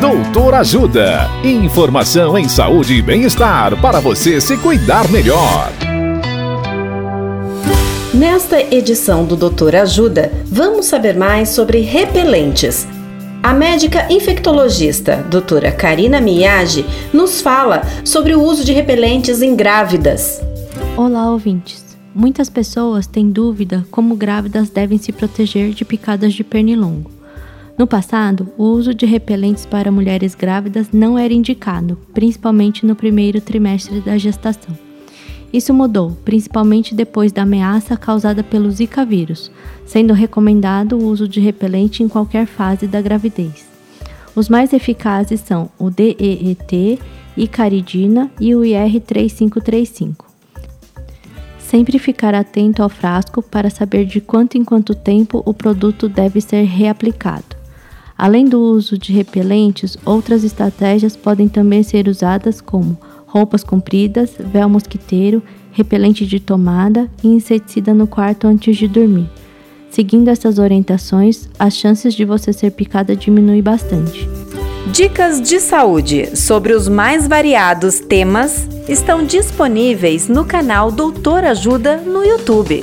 Doutor Ajuda. Informação em saúde e bem-estar para você se cuidar melhor. Nesta edição do Doutor Ajuda, vamos saber mais sobre repelentes. A médica infectologista, doutora Karina Miyagi, nos fala sobre o uso de repelentes em grávidas. Olá, ouvintes. Muitas pessoas têm dúvida como grávidas devem se proteger de picadas de pernilongo. No passado, o uso de repelentes para mulheres grávidas não era indicado, principalmente no primeiro trimestre da gestação. Isso mudou, principalmente depois da ameaça causada pelo Zika vírus, sendo recomendado o uso de repelente em qualquer fase da gravidez. Os mais eficazes são o DEET, Icaridina e o IR3535. Sempre ficar atento ao frasco para saber de quanto em quanto tempo o produto deve ser reaplicado. Além do uso de repelentes, outras estratégias podem também ser usadas como roupas compridas, véu mosquiteiro, repelente de tomada e inseticida no quarto antes de dormir. Seguindo essas orientações, as chances de você ser picada diminuem bastante. Dicas de saúde sobre os mais variados temas estão disponíveis no canal Doutor Ajuda no YouTube.